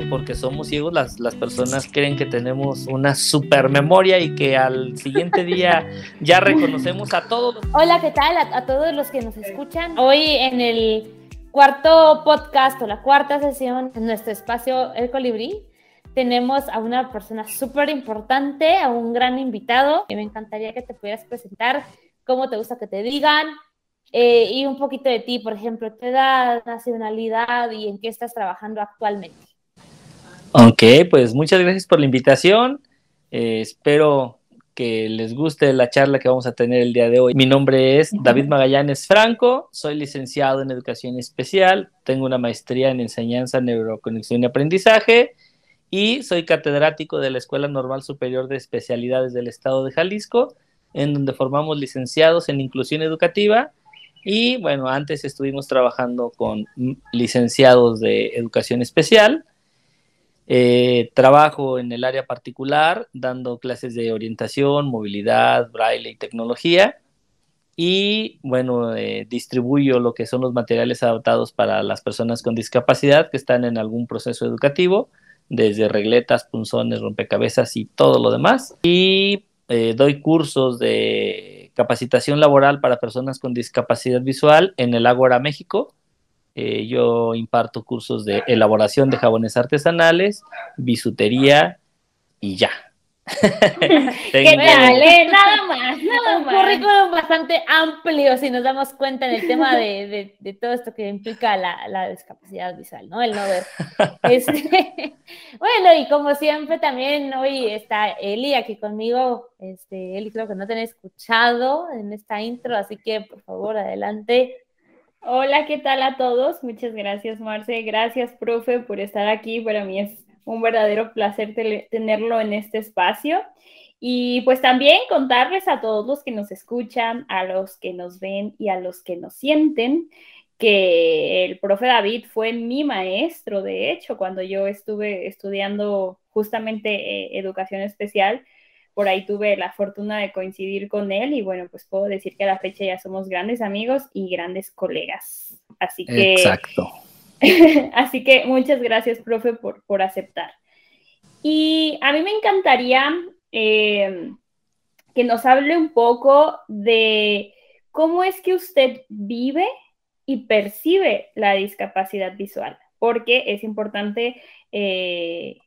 porque somos ciegos, las, las personas creen que tenemos una super memoria y que al siguiente día ya reconocemos a todos. Hola, ¿qué tal? A, todos los que nos escuchan. Hoy en el cuarto podcast o la cuarta sesión en nuestro espacio El Colibrí, tenemos a una persona súper importante, a un gran invitado, me encantaría que te pudieras presentar, cómo te gusta que te digan, eh, y un poquito de ti, por ejemplo, tu edad, nacionalidad y en qué estás trabajando actualmente. Ok, pues muchas gracias por la invitación. Eh, espero que les guste la charla que vamos a tener el día de hoy. Mi nombre es David Magallanes Franco, soy licenciado en Educación Especial, tengo una maestría en Enseñanza, Neuroconexión y Aprendizaje y soy catedrático de la Escuela Normal Superior de Especialidades del Estado de Jalisco, en donde formamos licenciados en Inclusión Educativa y bueno, antes estuvimos trabajando con licenciados de Educación Especial eh, trabajo en el área particular, dando clases de orientación, movilidad, braille y tecnología. Y bueno, eh, distribuyo lo que son los materiales adaptados para las personas con discapacidad que están en algún proceso educativo, desde regletas, punzones, rompecabezas y todo lo demás. Y eh, doy cursos de capacitación laboral para personas con discapacidad visual en el Ágora México eh, yo imparto cursos de elaboración de jabones artesanales, bisutería y ya. ¿Qué Nada más, nada Un currículum bastante amplio si nos damos cuenta en el tema de, de, todo esto que implica la, la, discapacidad visual, ¿no? El no ver. Este, bueno, y como siempre también hoy está Eli aquí conmigo. Este, Eli creo que no te han escuchado en esta intro, así que por favor adelante. Hola, ¿qué tal a todos? Muchas gracias, Marce. Gracias, profe, por estar aquí. Para mí es un verdadero placer tenerlo en este espacio. Y pues también contarles a todos los que nos escuchan, a los que nos ven y a los que nos sienten, que el profe David fue mi maestro, de hecho, cuando yo estuve estudiando justamente eh, educación especial por ahí tuve la fortuna de coincidir con él y bueno, pues puedo decir que a la fecha ya somos grandes amigos y grandes colegas. Así que... Exacto. así que muchas gracias, profe, por, por aceptar. Y a mí me encantaría eh, que nos hable un poco de cómo es que usted vive y percibe la discapacidad visual, porque es importante eh,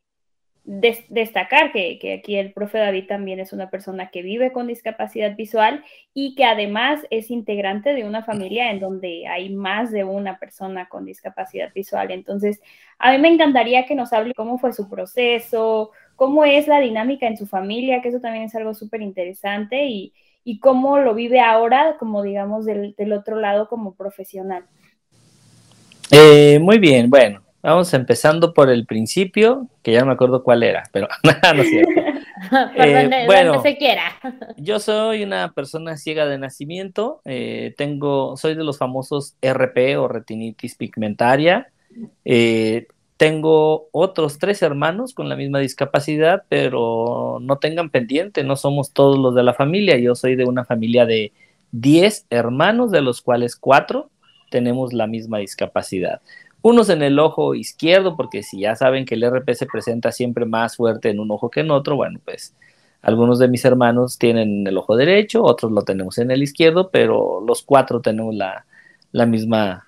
destacar que, aquí el profe David también es una persona que vive con discapacidad visual y que además es integrante de una familia en donde hay más de una persona con discapacidad visual. Entonces, a mí me encantaría que nos hable cómo fue su proceso, cómo es la dinámica en su familia, que eso también es algo súper interesante y, cómo lo vive ahora, como digamos, del, otro lado como profesional. Eh, muy bien, bueno, Vamos empezando por el principio, que ya no me acuerdo cuál era, pero no es cierto. Eh, bueno, se quiera. yo soy una persona ciega de nacimiento, eh, tengo, soy de los famosos RP o retinitis pigmentaria. Eh, tengo otros tres hermanos con la misma discapacidad, pero no tengan pendiente, no somos todos los de la familia. Yo soy de una familia de 10 hermanos, de los cuales cuatro tenemos la misma discapacidad unos en el ojo izquierdo, porque si ya saben que el RP se presenta siempre más fuerte en un ojo que en otro, bueno, pues algunos de mis hermanos tienen el ojo derecho, otros lo tenemos en el izquierdo, pero los cuatro tenemos la, misma,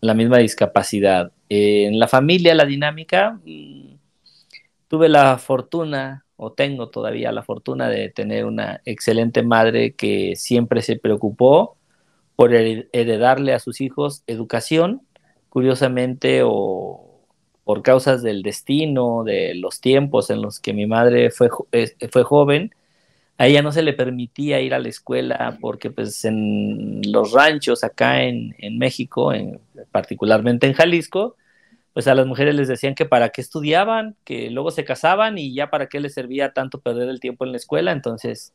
la misma discapacidad. en la familia, la dinámica, mm, tuve la fortuna, o tengo todavía la fortuna de tener una excelente madre que siempre se preocupó por heredarle a sus hijos educación curiosamente o por causas del destino, de los tiempos en los que mi madre fue, fue joven, a ella no se le permitía ir a la escuela porque pues en los ranchos acá en, México, en, particularmente en Jalisco, pues a las mujeres les decían que para qué estudiaban, que luego se casaban y ya para qué les servía tanto perder el tiempo en la escuela. Entonces,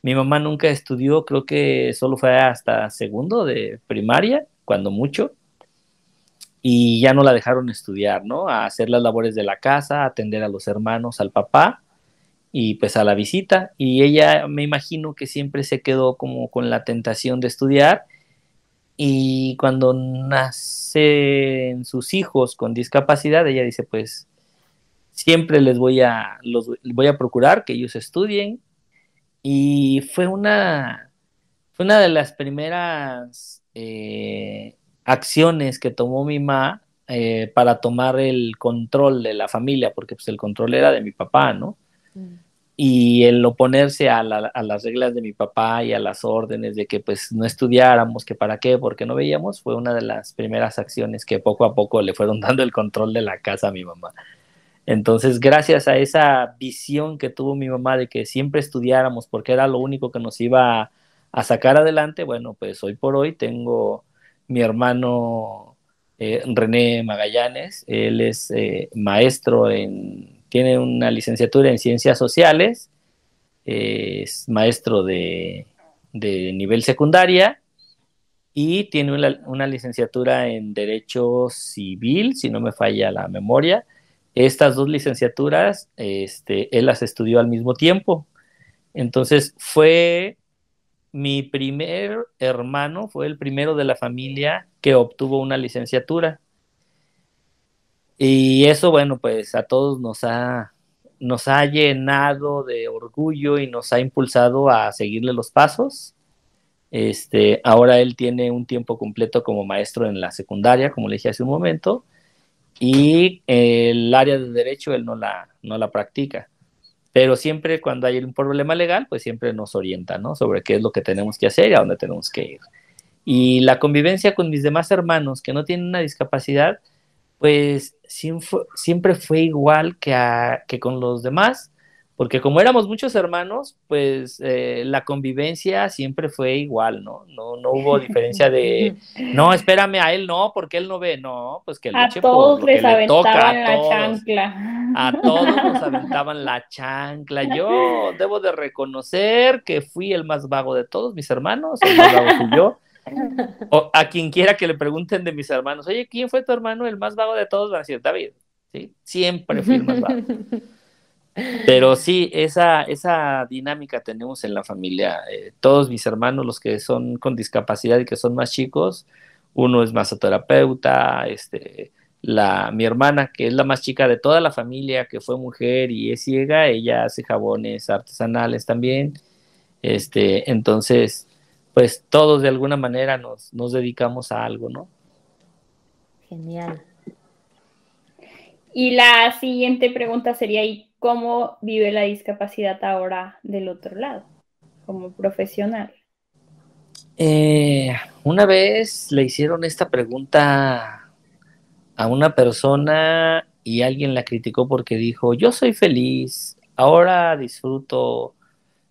mi mamá nunca estudió, creo que solo fue hasta segundo de primaria, cuando mucho y ya no la dejaron estudiar, ¿no? A hacer las labores de la casa, a atender a los hermanos, al papá y pues a la visita. Y ella me imagino que siempre se quedó como con la tentación de estudiar. Y cuando nacen sus hijos con discapacidad, ella dice, pues siempre les voy a, los, voy a procurar que ellos estudien. Y fue una, fue una de las primeras eh, acciones que tomó mi mamá eh, para tomar el control de la familia, porque pues el control era de mi papá, ¿no? Mm. Y el oponerse a, a, las reglas de mi papá y a las órdenes de que pues no estudiáramos, que para qué, porque no veíamos, fue una de las primeras acciones que poco a poco le fueron dando el control de la casa a mi mamá. Entonces, gracias a esa visión que tuvo mi mamá de que siempre estudiáramos porque era lo único que nos iba a, sacar adelante, bueno, pues hoy por hoy tengo mi hermano eh, René Magallanes, él es eh, maestro en, tiene una licenciatura en ciencias sociales, es maestro de, nivel secundaria y tiene una, una licenciatura en derecho civil, si no me falla la memoria estas dos licenciaturas, este, él las estudió al mismo tiempo. Entonces fue mi primer hermano, fue el primero de la familia que obtuvo una licenciatura. Y eso, bueno, pues a todos nos ha, nos ha llenado de orgullo y nos ha impulsado a seguirle los pasos. Este, ahora él tiene un tiempo completo como maestro en la secundaria, como le dije hace un momento, y el área de derecho él no la, no la practica. Pero siempre cuando hay un problema legal, pues siempre nos orienta, ¿no? Sobre qué es lo que tenemos que hacer y a dónde tenemos que ir. Y la convivencia con mis demás hermanos que no tienen una discapacidad, pues siempre, fue igual que, que con los demás porque como éramos muchos hermanos, pues eh, la convivencia siempre fue igual, ¿no? No, no hubo diferencia de, no, espérame a él, no, porque él no ve, no, pues que a todos les le aventaban la chancla. A todos nos aventaban la chancla. Yo debo de reconocer que fui el más vago de todos mis hermanos, el más vago fui yo. O a quien quiera que le pregunten de mis hermanos, oye, ¿quién fue tu hermano el más vago de todos? Van a decir, David, ¿sí? Siempre fui el más vago. Pero sí, esa, esa dinámica tenemos en la familia. Eh, todos mis hermanos, los que son con discapacidad y que son más chicos, uno es masoterapeuta, este, la, mi hermana, que es la más chica de toda la familia, que fue mujer y es ciega, ella hace jabones artesanales también. Este, entonces, pues todos de alguna manera nos, nos dedicamos a algo, ¿no? Genial. Y la siguiente pregunta sería, ¿y cómo vive la discapacidad ahora del otro lado, como profesional? Eh, una vez le hicieron esta pregunta a una persona y alguien la criticó porque dijo, yo soy feliz, ahora disfruto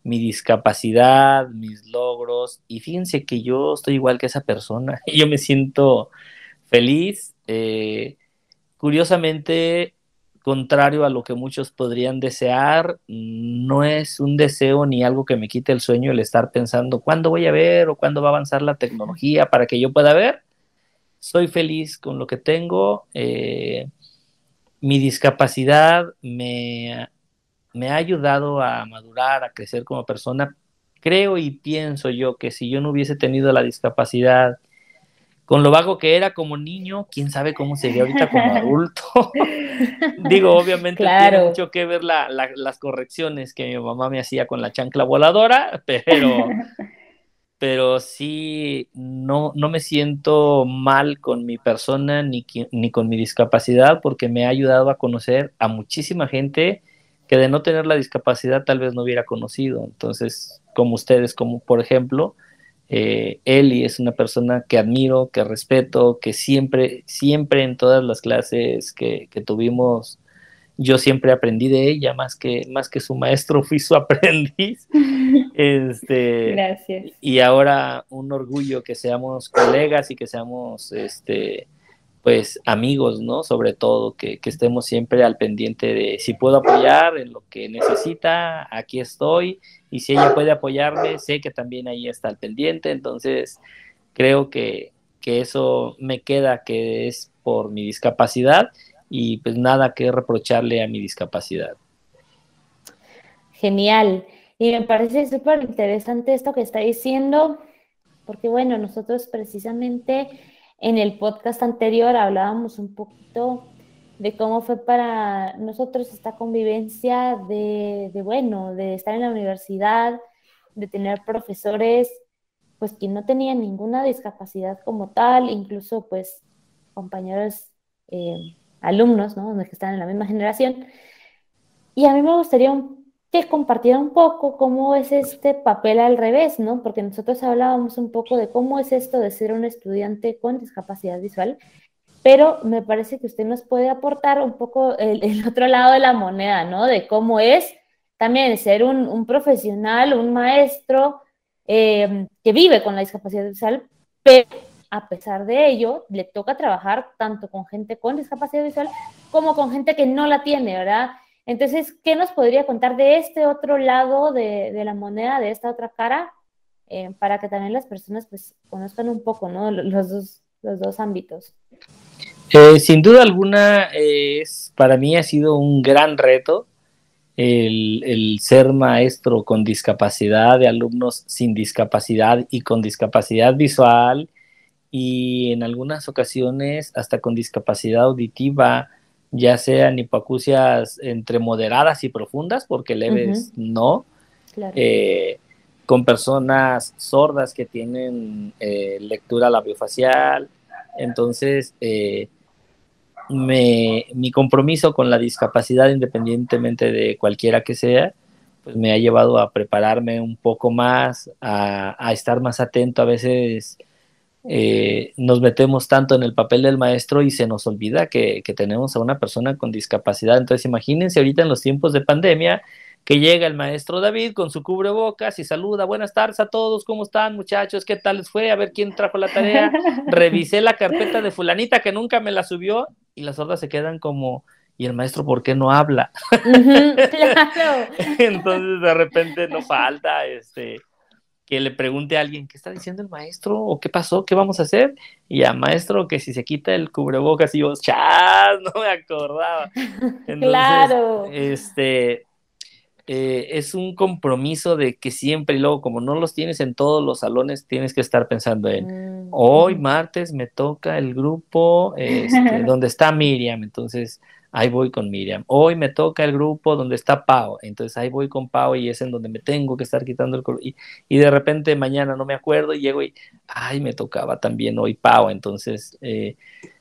mi discapacidad, mis logros, y fíjense que yo estoy igual que esa persona, yo me siento feliz. Eh, curiosamente, contrario a lo que muchos podrían desear, no es un deseo ni algo que me quite el sueño el estar pensando cuándo voy a ver o cuándo va a avanzar la tecnología para que yo pueda ver. Soy feliz con lo que tengo. Eh, mi discapacidad me, me ha ayudado a madurar, a crecer como persona. Creo y pienso yo que si yo no hubiese tenido la discapacidad con lo vago que era como niño, quién sabe cómo sería ahorita como adulto. Digo, obviamente tiene mucho que ver las correcciones que mi mamá me hacía con la chancla voladora, pero, pero sí, no, no me siento mal con mi persona ni, ni con mi discapacidad porque me ha ayudado a conocer a muchísima gente que de no tener la discapacidad tal vez no hubiera conocido. Entonces, como ustedes, como por ejemplo, eh, Eli es una persona que admiro, que respeto, que siempre, siempre en todas las clases que, tuvimos, yo siempre aprendí de ella, más que, más que su maestro, fui su aprendiz. Este, Gracias. Y ahora un orgullo que seamos colegas y que seamos este, pues amigos, ¿no? Sobre todo, que, que, estemos siempre al pendiente de si puedo apoyar en lo que necesita, aquí estoy, y si ella puede apoyarme, sé que también ahí está al pendiente, entonces creo que, que eso me queda que es por mi discapacidad y pues nada que reprocharle a mi discapacidad. Genial. Y me parece súper interesante esto que está diciendo, porque bueno, nosotros precisamente en el podcast anterior hablábamos un poquito de cómo fue para nosotros esta convivencia de, de, bueno, de estar en la universidad, de tener profesores, pues que no tenían ninguna discapacidad como tal, incluso pues compañeros eh, alumnos, ¿no? Que están en la misma generación. Y a mí me gustaría que compartiera un poco cómo es este papel al revés, ¿no? Porque nosotros hablábamos un poco de cómo es esto de ser un estudiante con discapacidad visual, pero me parece que usted nos puede aportar un poco el, otro lado de la moneda, ¿no? De cómo es también ser un, profesional, un maestro eh, que vive con la discapacidad visual, pero a pesar de ello, le toca trabajar tanto con gente con discapacidad visual como con gente que no la tiene, ¿verdad? Entonces, ¿qué nos podría contar de este otro lado de, la moneda, de esta otra cara, eh, para que también las personas pues conozcan un poco, ¿no? Los dos, los dos ámbitos. Eh, sin duda alguna, es, para mí ha sido un gran reto el, el, ser maestro con discapacidad, de alumnos sin discapacidad y con discapacidad visual y en algunas ocasiones hasta con discapacidad auditiva, ya sean hipoacusias entre moderadas y profundas, porque leves no, eh, con personas sordas que tienen eh, lectura labiofacial. Entonces, eh, mi compromiso con la discapacidad, independientemente de cualquiera que sea, pues me ha llevado a prepararme un poco más, a, estar más atento a veces eh, nos metemos tanto en el papel del maestro y se nos olvida que, tenemos a una persona con discapacidad. Entonces imagínense ahorita en los tiempos de pandemia que llega el maestro David con su cubrebocas y saluda, buenas tardes a todos, ¿cómo están muchachos? ¿Qué tal les fue? A ver quién trajo la tarea. Revisé la carpeta de fulanita que nunca me la subió y las sordas se quedan como, ¿y el maestro por qué no habla? Entonces de repente no falta este que le pregunte a alguien, ¿qué está diciendo el maestro? ¿O qué pasó? ¿Qué vamos a hacer? Y a maestro que si se quita el cubrebocas y vos, ¡chas! No me acordaba. claro. Este, eh, es un compromiso de que siempre, y luego como no los tienes en todos los salones, tienes que estar pensando en, mm. hoy martes me toca el grupo este, donde está Miriam, entonces ahí voy con Miriam. Hoy me toca el grupo donde está Pau, entonces ahí voy con Pau y es en donde me tengo que estar quitando el y, y de repente mañana no me acuerdo y llego y, ay, me tocaba también hoy Pau, entonces eh,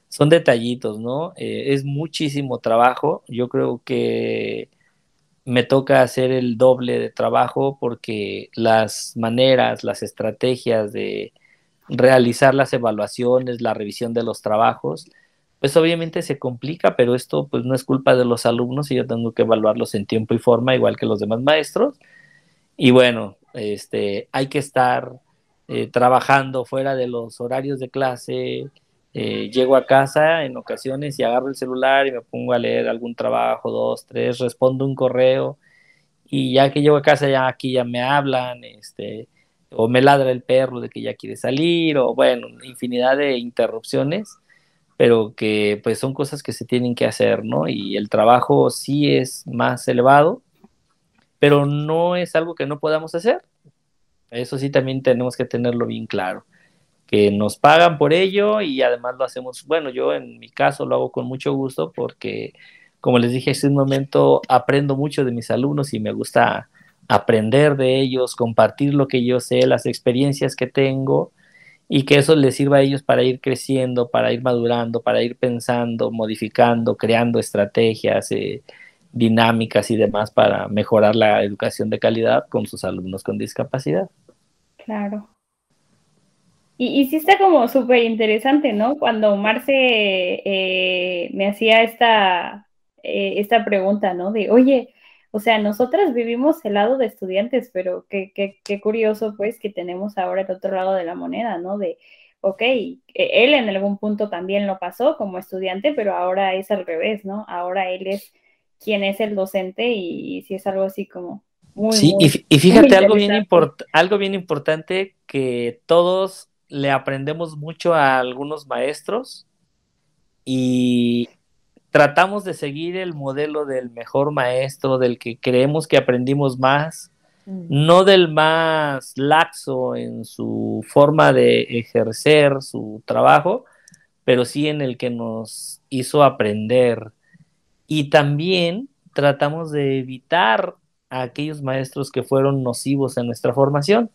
son detallitos, ¿no? Eh, es muchísimo trabajo, yo creo que me toca hacer el doble de trabajo porque las maneras, las estrategias de realizar las evaluaciones, la revisión de los trabajos, pues obviamente se complica, pero esto pues no es culpa de los alumnos y yo tengo que evaluarlos en tiempo y forma, igual que los demás maestros. Y bueno, este, hay que estar eh, trabajando fuera de los horarios de clase. Eh, llego a casa en ocasiones y agarro el celular y me pongo a leer algún trabajo, dos, tres, respondo un correo y ya que llego a casa ya aquí ya me hablan, este, o me ladra el perro de que ya quiere salir, o bueno, infinidad de interrupciones pero que pues son cosas que se tienen que hacer, ¿no? Y el trabajo sí es más elevado, pero no es algo que no podamos hacer. Eso sí también tenemos que tenerlo bien claro, que nos pagan por ello y además lo hacemos, bueno, yo en mi caso lo hago con mucho gusto porque, como les dije un momento, aprendo mucho de mis alumnos y me gusta aprender de ellos, compartir lo que yo sé, las experiencias que tengo y que eso les sirva a ellos para ir creciendo, para ir madurando, para ir pensando, modificando, creando estrategias, eh, dinámicas y demás para mejorar la educación de calidad con sus alumnos con discapacidad. Claro. Y, y sí está como súper interesante, ¿no? Cuando Marce eh, me hacía esta, eh, esta pregunta, ¿no? De, oye, o sea, nosotras vivimos el lado de estudiantes, pero qué, qué, qué curioso pues que tenemos ahora el otro lado de la moneda, ¿no? De, ok, e, él en algún punto también lo pasó como estudiante, pero ahora es al revés, ¿no? Ahora él es quien es el docente y, si es algo así como... Muy, sí, y, fíjate algo bien, algo bien importante que todos le aprendemos mucho a algunos maestros y, tratamos de seguir el modelo del mejor maestro, del que creemos que aprendimos más, mm. no del más laxo en su forma de ejercer su trabajo, pero sí en el que nos hizo aprender y también tratamos de evitar a aquellos maestros que fueron nocivos en nuestra formación.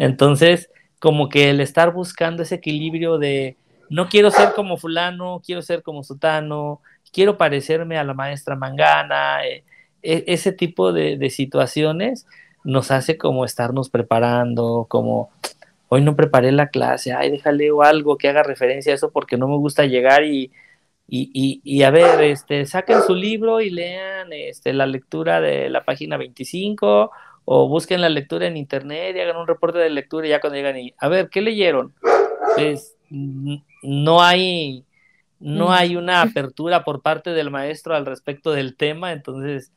Entonces, como que el estar buscando ese equilibrio de no quiero ser como fulano, quiero ser como sutano, quiero parecerme a la maestra Mangana, eh, e, ese tipo de, situaciones nos hace como estarnos preparando, como hoy no preparé la clase, ay, déjale algo que haga referencia a eso porque no me gusta llegar y y, a ver, este, saquen su libro y lean este, la lectura de la página 25 o busquen la lectura en internet y hagan un reporte de lectura y ya cuando llegan y, a ver, ¿qué leyeron? Pues no hay, no hay una apertura por parte del maestro al respecto del tema, entonces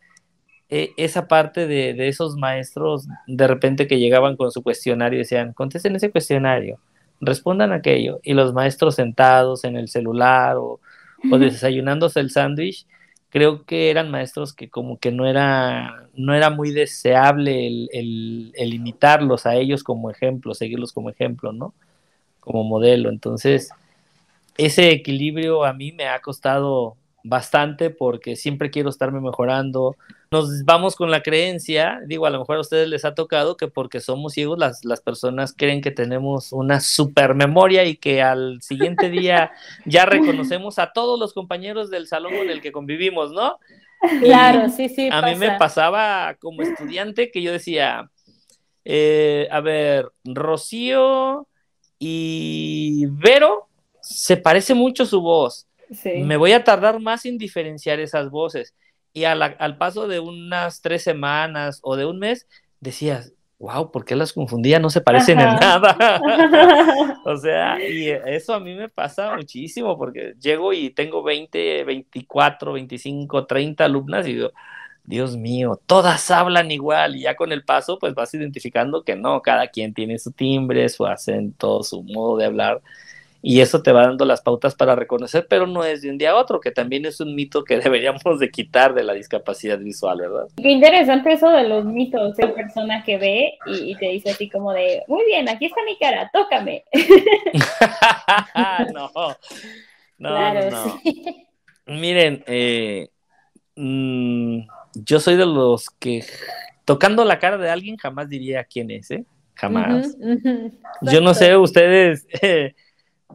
e, esa parte de, de, esos maestros de repente que llegaban con su cuestionario y decían, contesten ese cuestionario, respondan aquello, y los maestros sentados en el celular o o desayunándose el sándwich, creo que eran maestros que como que no era, no era muy deseable el, el, imitarlos a ellos como ejemplo, seguirlos como ejemplo, ¿no? Como modelo. Entonces, ese equilibrio a mí me ha costado bastante porque siempre quiero estarme mejorando. Nos vamos con la creencia, digo, a lo mejor a ustedes les ha tocado que porque somos ciegos las, las personas creen que tenemos una super memoria y que al siguiente día ya reconocemos a todos los compañeros del salón con el que convivimos, ¿no? Claro, sí, sí. A mí me pasaba como estudiante que yo decía, eh, a ver, Rocío y Vero, se parece mucho su voz me voy a tardar más en diferenciar esas voces. Y al paso de unas tres semanas o de un mes, decías, wow, ¿por qué las confundía? No se parecen en nada. o sea, y eso a mí me pasa muchísimo porque llego y tengo 20, 24, 25, 30 alumnas y digo, Dios mío, todas hablan igual y ya con el paso pues vas identificando que no, cada quien tiene su timbre, su acento, su modo de hablar y eso te va dando las pautas para reconocer, pero no es de un día a otro, que también es un mito que deberíamos de quitar de la discapacidad visual, ¿verdad? Qué interesante eso de los mitos, hay persona que ve y, te dice así como de, muy bien, aquí está mi cara, tócame. no, no, no. Miren, eh, mm, yo soy de los que tocando la cara de alguien jamás diría quién es, ¿eh? Jamás. Yo no sé, ustedes... Eh,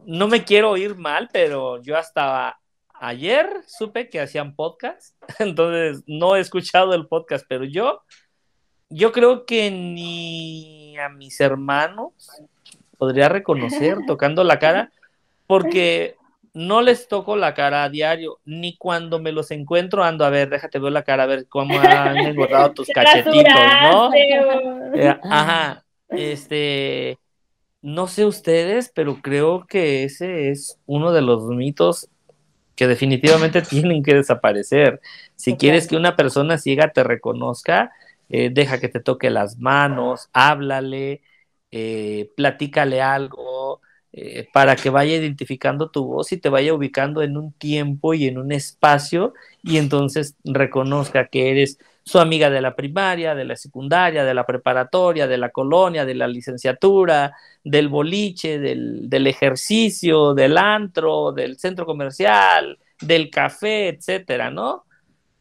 no me quiero oír mal, pero yo hasta ayer supe que hacían podcast, entonces no he escuchado el podcast, pero yo, yo creo que ni a mis hermanos podría reconocer tocando la cara, porque no les toco la cara a diario, ni cuando me los encuentro ando a ver, déjate ver la cara, a ver cómo han engordado tus cachetitos, ¿no? Eh, ajá, este, no sé ustedes, pero creo que ese es uno de los mitos que definitivamente tienen que desaparecer. Si quieres que una persona ciega te reconozca, eh, deja que te toque las manos, háblale, eh, platícale algo, eh, para que vaya identificando tu voz y te vaya ubicando en un tiempo y en un espacio y entonces reconozca que eres su amiga de la primaria, de la secundaria, de la preparatoria, de la colonia, de la licenciatura, del boliche, del, ejercicio, del antro, del centro comercial, del café, etcétera, ¿no?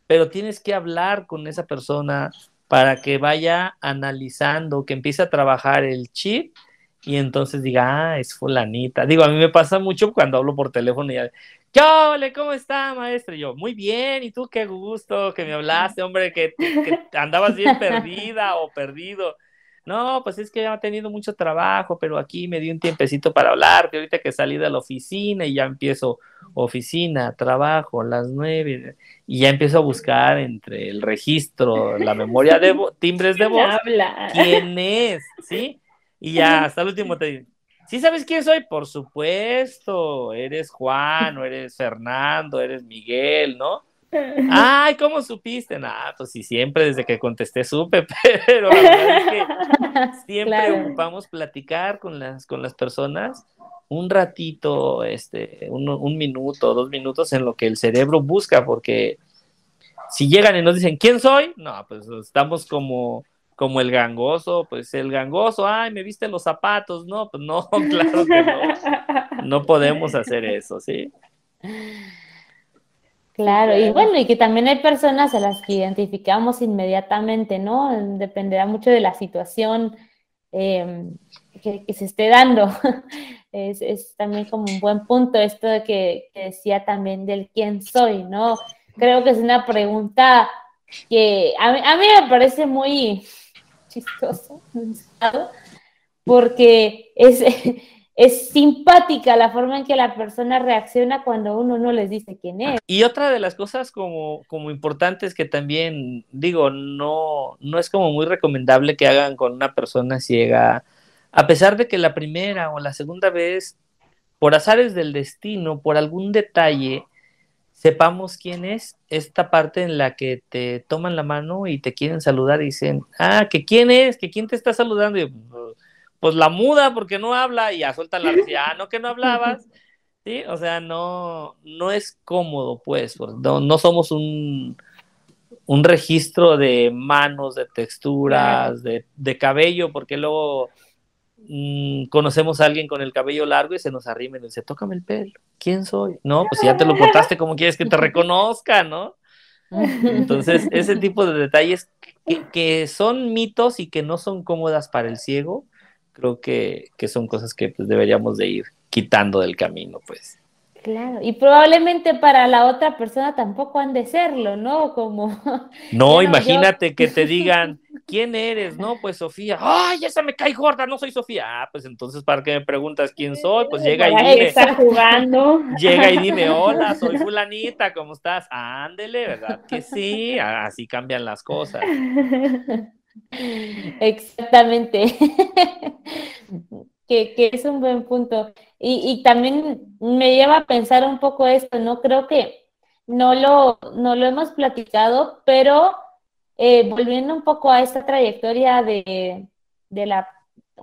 Pero tienes que hablar con esa persona para que vaya analizando, que empiece a trabajar el chip y entonces diga, ah, es fulanita. Digo, a mí me pasa mucho cuando hablo por teléfono y ya, ¿qué ole? ¿Cómo está, maestro? Y yo, muy bien, ¿y tú qué gusto que me hablaste, hombre, que, que andabas bien perdida o perdido? No, pues es que ya ha tenido mucho trabajo, pero aquí me di un tiempecito para hablar, que ahorita que salí de la oficina y ya empiezo oficina, trabajo, las nueve, y ya empiezo a buscar entre el registro, la memoria de timbres de voz, quién es, ¿sí? Y ya hasta el último te digo, ¿sí sabes quién soy? Por supuesto, eres Juan, o eres Fernando, eres Miguel, ¿no? Ay, ¿cómo supiste? Nah, pues sí, siempre desde que contesté supe, pero la verdad es que siempre ocupamos platicar con las, con las personas un ratito, este, un, un, minuto, dos minutos en lo que el cerebro busca, porque si llegan y nos dicen, ¿quién soy? No, pues estamos como como el gangoso, pues el gangoso, ay, me viste los zapatos, no, pues no, claro que no, no podemos hacer eso, ¿sí? Claro, y bueno, y que también hay personas a las que identificamos inmediatamente, ¿no? Dependerá mucho de la situación em, que, se esté dando. es, también como un buen punto esto de que, decía también del quién soy, ¿no? Creo que es una pregunta que a mí, a mí me parece muy chistoso, porque es es simpática la forma en que la persona reacciona cuando uno no les dice quién es. Y otra de las cosas como, como importantes que también digo, no, no es como muy recomendable que hagan con una persona ciega, a pesar de que la primera o la segunda vez, por azares del destino, por algún detalle, sepamos quién es esta parte en la que te toman la mano y te quieren saludar y dicen, ah, que quién es, que quién te está saludando. Y, pues la muda porque no habla y ya suelta la ah, no que no hablabas. Sí, o sea, no, no es cómodo, pues, no, somos un, un registro de manos, de texturas, de, cabello, porque luego mm, conocemos a alguien con el cabello largo y se nos arrima y dice, tócame el pelo, ¿quién soy? No, pues si ya te lo cortaste, ¿cómo quieres que te reconozca, no? Entonces, ese tipo de detalles que, que, son mitos y que no son cómodas para el ciego, creo que, son cosas que pues, deberíamos de ir quitando del camino, pues. Claro, y probablemente para la otra persona tampoco han de serlo, ¿no? Como... No, imagínate que te digan, ¿quién eres? No, pues Sofía. ¡Ay, esa me cae gorda! No soy Sofía. Ah, pues entonces, ¿para qué me preguntas quién soy? Pues llega y dime. Está jugando. Llega y dime, hola, soy fulanita, ¿cómo estás? Ándele, ¿verdad? Que sí, así cambian las cosas. Exactamente. Que, es un buen punto. Y, también me lleva a pensar un poco esto, ¿no? Creo que no lo, no lo hemos platicado, pero eh, volviendo un poco a esta trayectoria de, la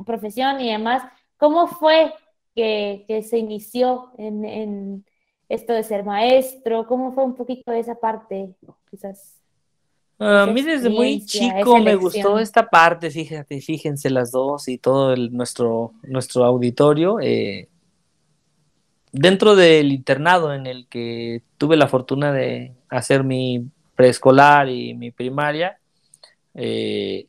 profesión y demás, ¿cómo fue que, se inició en, en, esto de ser maestro? ¿Cómo fue un poquito esa parte? Quizás. A mí desde muy chico me gustó esta parte, fíjate, fíjense las dos y todo nuestro, nuestro auditorio. Eh, dentro del internado en el que tuve la fortuna de hacer mi preescolar y mi primaria, eh,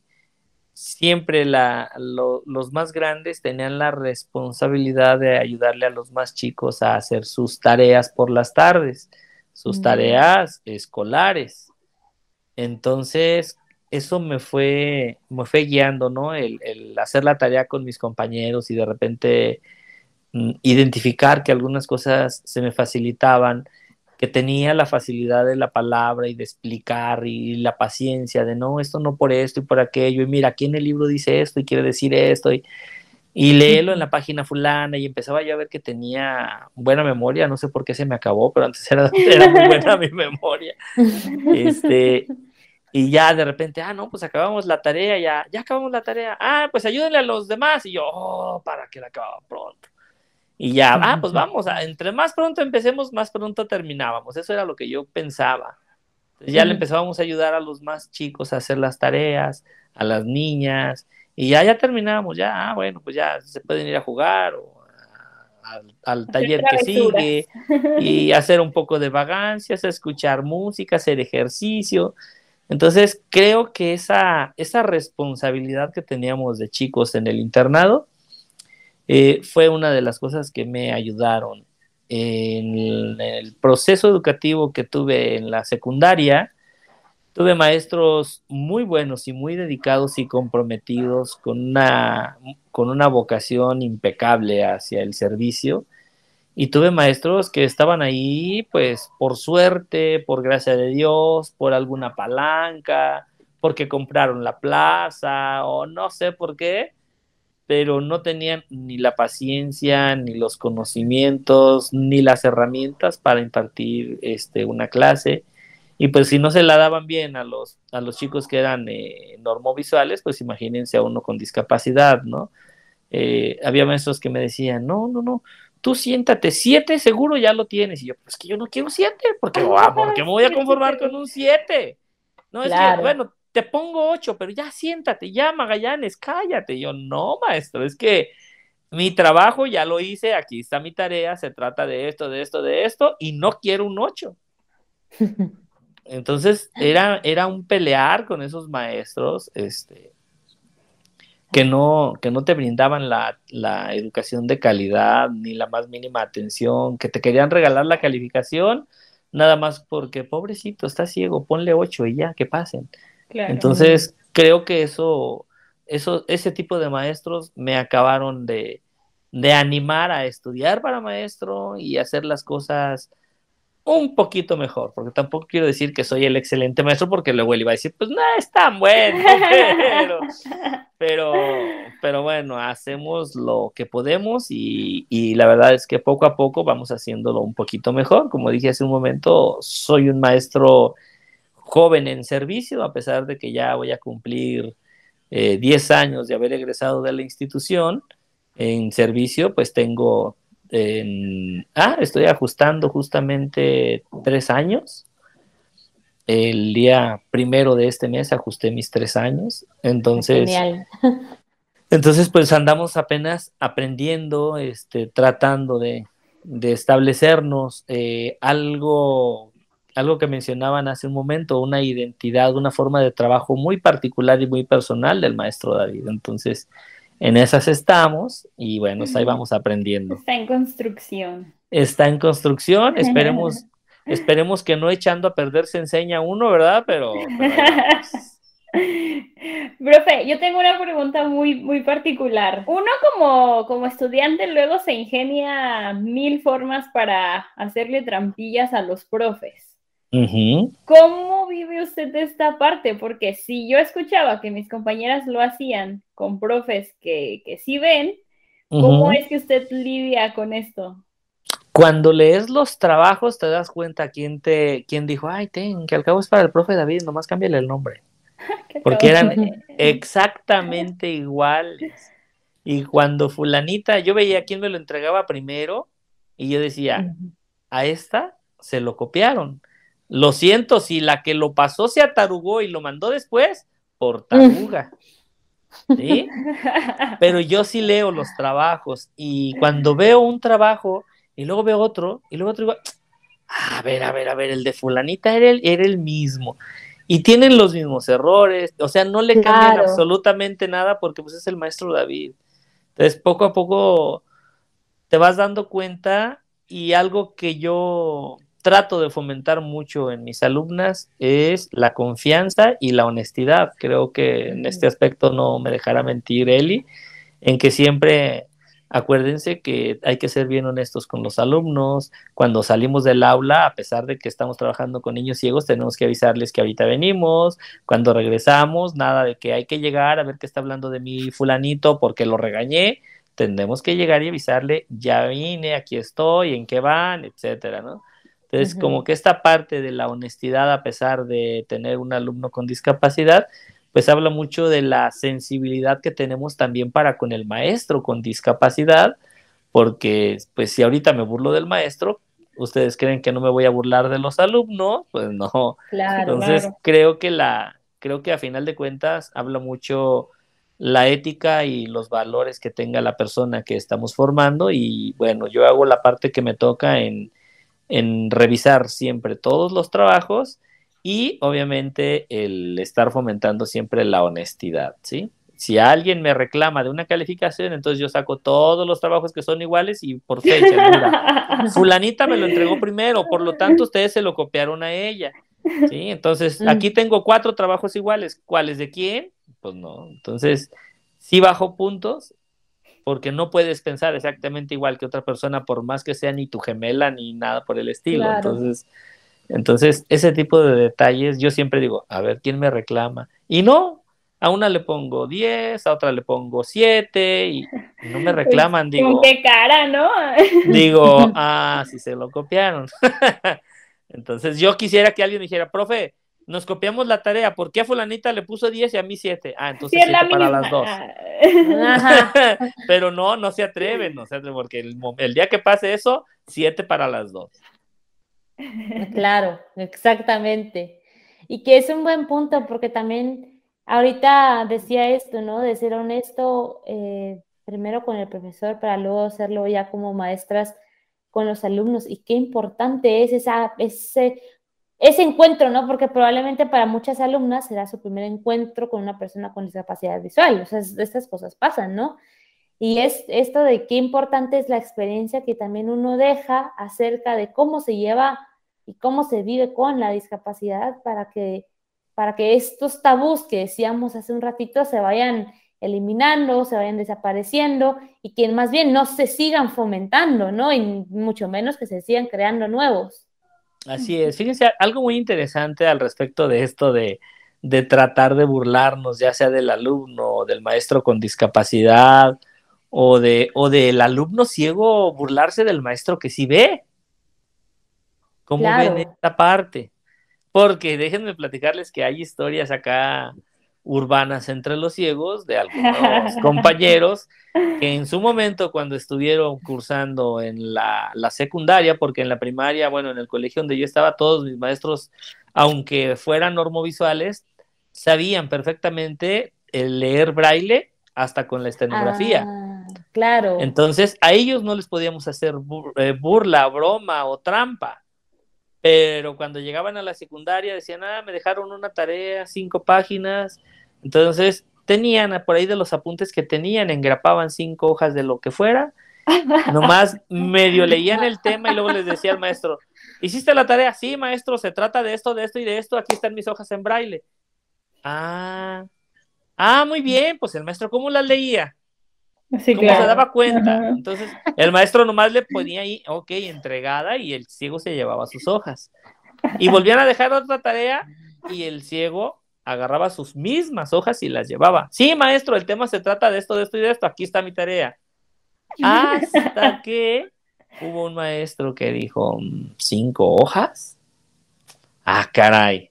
siempre la, los más grandes tenían la responsabilidad de ayudarle a los más chicos a hacer sus tareas por las tardes, sus tareas escolares. Entonces, eso me fue, me fue guiando, ¿no? El, hacer la tarea con mis compañeros y de repente mm, identificar que algunas cosas se me facilitaban, que tenía la facilidad de la palabra y de explicar y la paciencia de no, esto no por esto y por aquello, y mira, aquí en el libro dice esto y quiere decir esto, y, y léelo en la página fulana, y empezaba yo a ver que tenía buena memoria, no sé por qué se me acabó, pero antes era, era muy buena mi memoria. Este, y ya de repente, ah, no, pues acabamos la tarea, ya, ya acabamos la tarea. Ah, pues ayúdenle a los demás. Y yo, oh, para que la acababa pronto. Y ya, ah, pues vamos, entre más pronto empecemos, más pronto terminábamos. Eso era lo que yo pensaba. Entonces ya le empezábamos a ayudar a los más chicos a hacer las tareas, a las niñas, y ya, ya terminábamos, ya, ah, bueno, pues ya se pueden ir a jugar o al taller que sigue y hacer un poco de vagancias, escuchar música, hacer ejercicio. Entonces, creo que esa, esa responsabilidad que teníamos de chicos en el internado eh, fue una de las cosas que me ayudaron. En el proceso educativo que tuve en la secundaria, tuve maestros muy buenos y muy dedicados y comprometidos con una, con una vocación impecable hacia el servicio y tuve maestros que estaban ahí, pues, por suerte, por gracia de Dios, por alguna palanca, porque compraron la plaza o no sé por qué, pero no tenían ni la paciencia, ni los conocimientos, ni las herramientas para impartir este, una clase. Y pues si no se la daban bien a los, a los chicos que eran eh, normovisuales, pues imagínense a uno con discapacidad, ¿no? Eh, había maestros que me decían, no, no, no, tú siéntate, siete seguro ya lo tienes. Y yo, pues que yo no quiero siete, porque, ah, porque me voy a conformar con un siete. No, es que, bueno, te pongo ocho, pero ya siéntate, ya Magallanes, cállate. yo, no, maestro, es que mi trabajo ya lo hice, aquí está mi tarea, se trata de esto, de esto, de esto, y no quiero un ocho. Entonces era, era un pelear con esos maestros, este, que no, que no te brindaban la, la, educación de calidad ni la más mínima atención, que te querían regalar la calificación, nada más porque, pobrecito, está ciego, ponle ocho y ya, que pasen. Entonces, creo que eso, eso, ese tipo de maestros me acabaron de, de animar a estudiar para maestro y hacer las cosas un poquito mejor, porque tampoco quiero decir que soy el excelente maestro, porque luego él iba a decir, pues no es tan bueno, pero, pero, bueno, hacemos lo que podemos y, y, la verdad es que poco a poco vamos haciéndolo un poquito mejor. Como dije hace un momento, soy un maestro joven en servicio, a pesar de que ya voy a cumplir 10 eh, años de haber egresado de la institución en servicio, pues tengo ah, estoy ajustando justamente tres años. El día primero de este mes ajusté mis tres años. Entonces, entonces pues andamos apenas aprendiendo, este, tratando de, establecernos eh, algo, algo que mencionaban hace un momento, una identidad, una forma de trabajo muy particular y muy personal del maestro David. Entonces, en esas estamos y bueno, ahí vamos aprendiendo. Está en construcción. Está en construcción, esperemos, esperemos que no echando a perder se enseña uno, ¿verdad? Pero... Profe, yo tengo una pregunta muy, muy particular. Uno como, como estudiante luego se ingenia mil formas para hacerle trampillas a los profes. ¿Cómo usted esta parte? Porque si yo escuchaba que mis compañeras lo hacían con profes que, que sí ven, ¿cómo es que usted lidia con esto? Cuando lees los trabajos te das cuenta quién te quién dijo, ay, ten, que al cabo es para el profe David, nomás cámbiale el nombre. Porque eran exactamente iguales. Y cuando fulanita, yo veía quién me lo entregaba primero y yo decía, a esta se lo copiaron. Lo siento, si la que lo pasó se atarugó y lo mandó después, por taruga. ¿Sí? Pero yo sí leo los trabajos y cuando veo un trabajo y luego veo otro y luego otro digo, a ver, a ver, a ver, el de fulanita era el, era el mismo. Y tienen los mismos errores, o sea, no le cambian absolutamente nada porque pues es el maestro David. Entonces, poco a poco te vas dando cuenta y algo que yo trato de fomentar mucho en mis alumnas es la confianza y la honestidad. Creo que en este aspecto no me dejará mentir Eli, en que siempre acuérdense que hay que ser bien honestos con los alumnos. Cuando salimos del aula, a pesar de que estamos trabajando con niños ciegos, tenemos que avisarles que ahorita venimos. Cuando regresamos, nada de que hay que llegar a ver qué está hablando de mi fulanito porque lo regañé. Tendremos que llegar y avisarle, ya vine, aquí estoy, en qué van, etcétera, ¿no? Entonces, como que esta parte de la honestidad, a pesar de tener un alumno con discapacidad, pues habla mucho de la sensibilidad que tenemos también para con el maestro con discapacidad, porque pues si ahorita me burlo del maestro, ustedes creen que no me voy a burlar de los alumnos, pues no. Entonces, creo que la creo que a final de cuentas habla mucho la ética y los valores que tenga la persona que estamos formando y bueno, yo hago la parte que me toca en en revisar siempre todos los trabajos y obviamente el estar fomentando siempre la honestidad, ¿sí? Si alguien me reclama de una calificación, entonces yo saco todos los trabajos que son iguales y por fecha. Fulanita me lo entregó primero, por lo tanto ustedes se lo copiaron a ella. ¿sí? Entonces mm. aquí tengo cuatro trabajos iguales. ¿Cuáles de quién? Pues no. Entonces, sí bajo puntos porque no puedes pensar exactamente igual que otra persona por más que sea ni tu gemela ni nada por el estilo. Entonces, entonces, ese tipo de detalles, yo siempre digo, a ver, ¿quién me reclama? Y no, a una le pongo 10, a otra le pongo 7 y, no me reclaman, digo. ¿Con qué cara, no? digo, ah, si se lo copiaron. Entonces, yo quisiera que alguien dijera, profe, nos copiamos la tarea. ¿Por qué a fulanita le puso 10 y a mí 7? Ah, entonces sí, para las dos. Pero no, no se atreven, no se porque el, día que pase eso, 7 para las dos. Claro, exactamente. Y que es un buen punto porque también ahorita decía esto, ¿no? De ser honesto eh, primero con el profesor para luego hacerlo ya como maestras con los alumnos y qué importante es esa, ese ese encuentro, ¿no? Porque probablemente para muchas alumnas será su primer encuentro con una persona con discapacidad visual. O sea, estas cosas pasan, ¿no? Y es esto de qué importante es la experiencia que también uno deja acerca de cómo se lleva y cómo se vive con la discapacidad para que, para que estos tabús que decíamos hace un ratito se vayan eliminando, se vayan desapareciendo y que más bien no se sigan fomentando, ¿no? Y mucho menos que se sigan creando nuevos. Así es. Fíjense, algo muy interesante al respecto de esto de, de tratar de burlarnos, ya sea del alumno o del maestro con discapacidad, o, de, o del alumno ciego burlarse del maestro que sí ve. ¿Cómo ven esta parte? Porque déjenme platicarles que hay historias acá urbanas entre los ciegos de algunos compañeros que en su momento cuando estuvieron cursando en la, secundaria, porque en la primaria, bueno, en el colegio donde yo estaba, todos mis maestros, aunque fueran normovisuales, sabían perfectamente el leer braille hasta con la estenografía. Ah, claro. Entonces, a ellos no les podíamos hacer eh, burla, broma o trampa. Pero cuando llegaban a la secundaria decían, ah, me dejaron una tarea, cinco páginas, entonces, tenían por ahí de los apuntes que tenían, engrapaban cinco hojas de lo que fuera, nomás medio leían el tema y luego les decía al maestro, ¿hiciste la tarea? Sí, maestro, se trata de esto, de esto y de esto, aquí están mis hojas en braille. Ah, ah, muy bien, pues el maestro, ¿cómo las leía? Sí, ¿Cómo se daba cuenta? Entonces, el maestro nomás le ponía ahí, ok, entregada, y el ciego se llevaba sus hojas. Y volvían a dejar otra tarea, y el ciego agarraba sus mismas hojas y las llevaba. Sí, maestro, el tema se trata de esto, de esto y de esto, aquí está mi tarea. Hasta que hubo un maestro que dijo, mm, ¿cinco hojas? Ah, caray.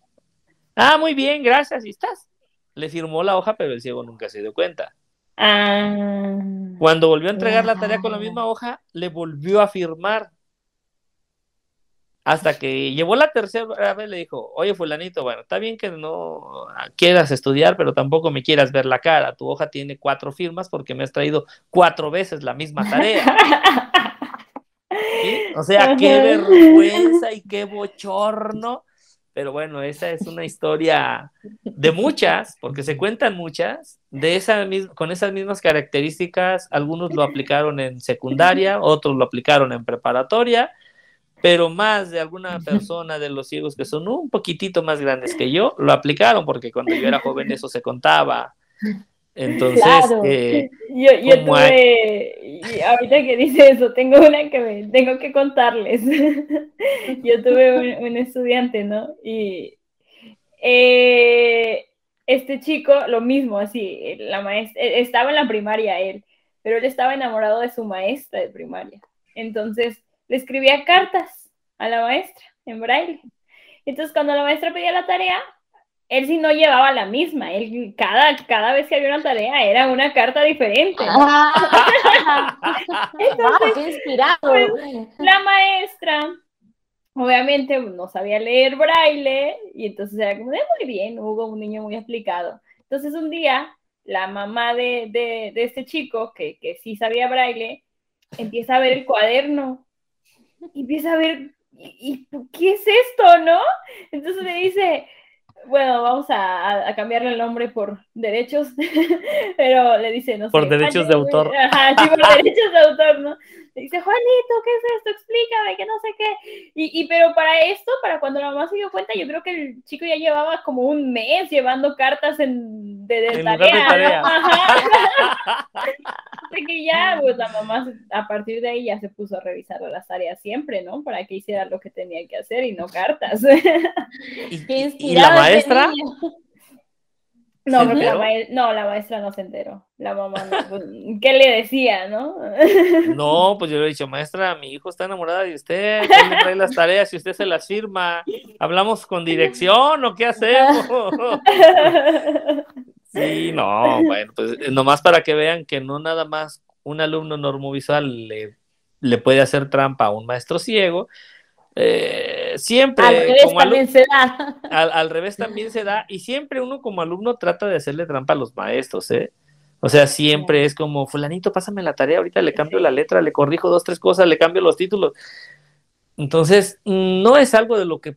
Ah, muy bien, gracias, ¿y estás? Le firmó la hoja, pero el ciego nunca se dio cuenta. Ah, Cuando volvió a entregar la tarea con la misma hoja, le volvió a firmar hasta que llevó la tercera vez, le dijo, oye, fulanito, bueno, está bien que no quieras estudiar, pero tampoco me quieras ver la cara. Tu hoja tiene cuatro firmas porque me has traído cuatro veces la misma tarea. O sea, qué vergüenza y qué bochorno. Pero bueno, esa es una historia de muchas, porque se cuentan muchas, de esa con esas mismas características. Algunos lo aplicaron en secundaria, otros lo aplicaron en preparatoria pero más de alguna persona de los ciegos que son un poquitito más grandes que yo lo aplicaron porque cuando yo era joven eso se contaba. Entonces, eh, yo, yo tuve, ahorita que dice eso, tengo una que me, tengo que contarles. yo tuve un, estudiante, ¿no? Y eh, este chico, lo mismo, así, la maestra, estaba en la primaria él, pero él estaba enamorado de su maestra de primaria. Entonces, le escribía cartas a la maestra en braille. Entonces, cuando la maestra pedía la tarea, él sí no llevaba la misma. Él, cada, cada vez que había una tarea era una carta diferente. Entonces, qué inspirado. Pues, la maestra, obviamente, no sabía leer braille y entonces era como de muy bien, hubo un niño muy explicado. Entonces, un día, la mamá de, de, de este chico, que, que sí sabía braille, empieza a ver el cuaderno y empieza a ver, ¿y, qué es esto, no? Entonces le dice, bueno, vamos a, cambiarle el nombre por derechos, pero le dice, no sé. Por derechos de autor. Ajá, sí, por derechos de autor, ¿no? Le dice, Juanito, ¿qué es esto? Explícame, que no sé qué. Y, y, pero para esto, para cuando la mamá se dio cuenta, yo creo que el chico ya llevaba como un mes llevando cartas en, de, de tarea. Que ya, pues la mamá a partir de ahí ya se puso a revisar las tareas siempre, ¿no? Para que hiciera lo que tenía que hacer y no cartas. ¿Y, la maestra? No, la no, la maestra no se enteró. La mamá no. Pues, ¿Qué le decía, no? No, pues yo le he dicho, maestra, mi hijo está enamorada de usted, ¿quién le trae las tareas y usted se las firma? ¿Hablamos con dirección o qué hacemos? Sí, no, bueno, pues nomás para que vean que no nada más un alumno normovisual le, le puede hacer trampa a un maestro ciego, eh, siempre al revés también se da. Al, revés también se da y siempre uno como alumno trata de hacerle trampa a los maestros, ¿eh? O sea, siempre es como, fulanito, pásame la tarea, ahorita le cambio la letra, le corrijo dos, tres cosas, le cambio los títulos. Entonces, no es algo de lo que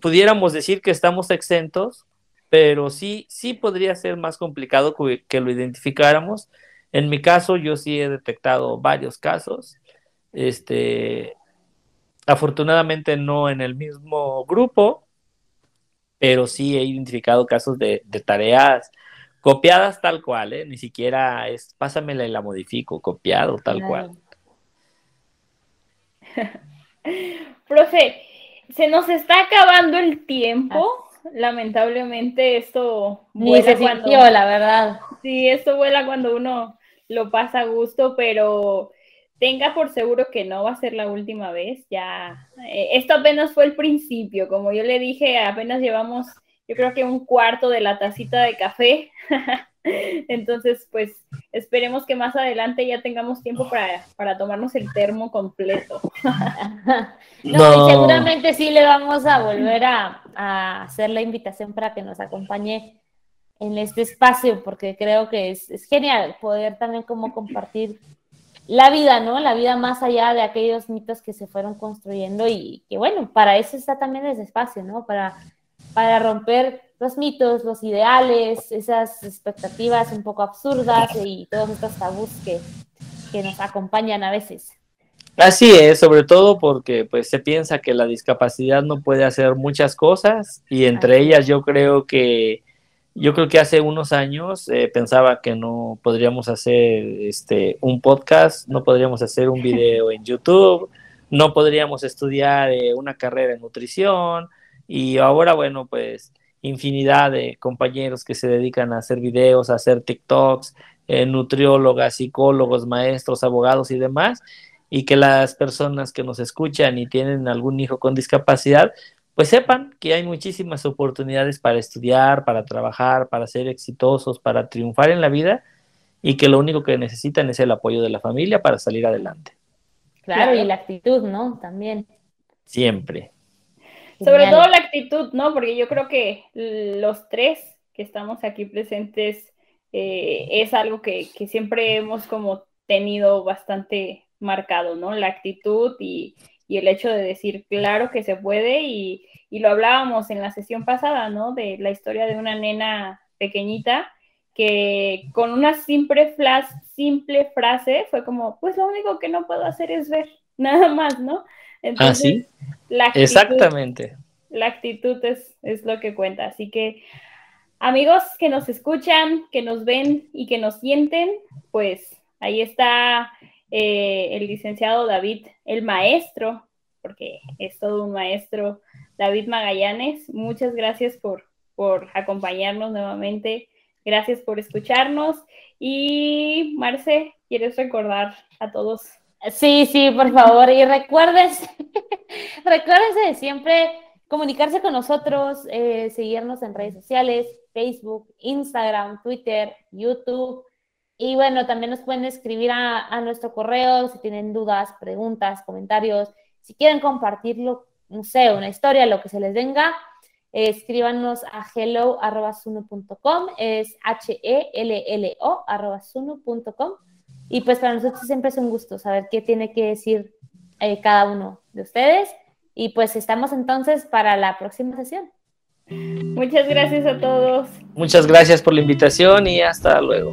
pudiéramos decir que estamos exentos, pero sí, sí podría ser más complicado que lo identificáramos. En mi caso, yo sí he detectado varios casos. Este, afortunadamente no en el mismo grupo, pero sí he identificado casos de, tareas copiadas tal cual, ¿eh? ni siquiera es pásamela y la modifico, copiado tal cual. Profe, se nos está acabando el tiempo. Lamentablemente esto vuela cuando la verdad. Sí, esto vuela cuando uno lo pasa a gusto, pero tenga por seguro que no va a ser la última vez. Ya, eh, esto apenas fue el principio, como yo le dije, apenas llevamos, yo creo que un cuarto de la tacita de café. Entonces, pues esperemos que más adelante ya tengamos tiempo para, tomarnos el termo completo. no, Y seguramente sí le vamos a volver a, a, hacer la invitación para que nos acompañe en este espacio, porque creo que es, es genial poder también como compartir la vida, ¿no? La vida más allá de aquellos mitos que se fueron construyendo y que bueno, para eso está también ese espacio, ¿no? Para, para romper los mitos, los ideales, esas expectativas un poco absurdas y todos estos tabús que, que nos acompañan a veces. Así es, sobre todo porque pues se piensa que la discapacidad no puede hacer muchas cosas y entre ellas yo creo que yo creo que hace unos años eh, pensaba que no podríamos hacer este, un podcast, no podríamos hacer un video en YouTube, no podríamos estudiar eh, una carrera en nutrición y ahora, bueno, pues infinidad de compañeros que se dedican a hacer videos, a hacer TikToks, eh, nutriólogas, psicólogos, maestros, abogados y demás, y que las personas que nos escuchan y tienen algún hijo con discapacidad, pues sepan que hay muchísimas oportunidades para estudiar, para trabajar, para ser exitosos, para triunfar en la vida y que lo único que necesitan es el apoyo de la familia para salir adelante. Claro, y la actitud, ¿no? También. Siempre. Sobre todo la actitud, ¿no? Porque yo creo que los tres que estamos aquí presentes eh, es algo que, que siempre hemos como tenido bastante marcado, ¿no? La actitud y, y el hecho de decir, claro que se puede, y, lo hablábamos en la sesión pasada, ¿no? De la historia de una nena pequeñita que con una simple, simple frase fue como, pues lo único que no puedo hacer es ver, nada más, ¿no? Entonces, ¿Ah, La Exactamente. La actitud es, es lo que cuenta. Así que, amigos que nos escuchan, que nos ven y que nos sienten, pues ahí está eh, el licenciado David, el maestro, porque es todo un maestro, David Magallanes. Muchas gracias por, por acompañarnos nuevamente. Gracias por escucharnos. Y Marce, ¿quieres recordar a todos? Sí, sí, por favor. Y recuérdense, recuérdense de siempre comunicarse con nosotros, eh, seguirnos en redes sociales, Facebook, Instagram, Twitter, YouTube. Y bueno, también nos pueden escribir a, nuestro correo si tienen dudas, preguntas, comentarios. Si quieren compartirlo, no sé, una historia, lo que se les venga, escríbanos a hello.suno.com, es H-E-L-L-O suno.com. Y pues para nosotros siempre es un gusto saber qué tiene que decir eh, cada uno de ustedes. Y pues estamos entonces para la próxima sesión. Muchas gracias a todos. Muchas gracias por la invitación y hasta luego.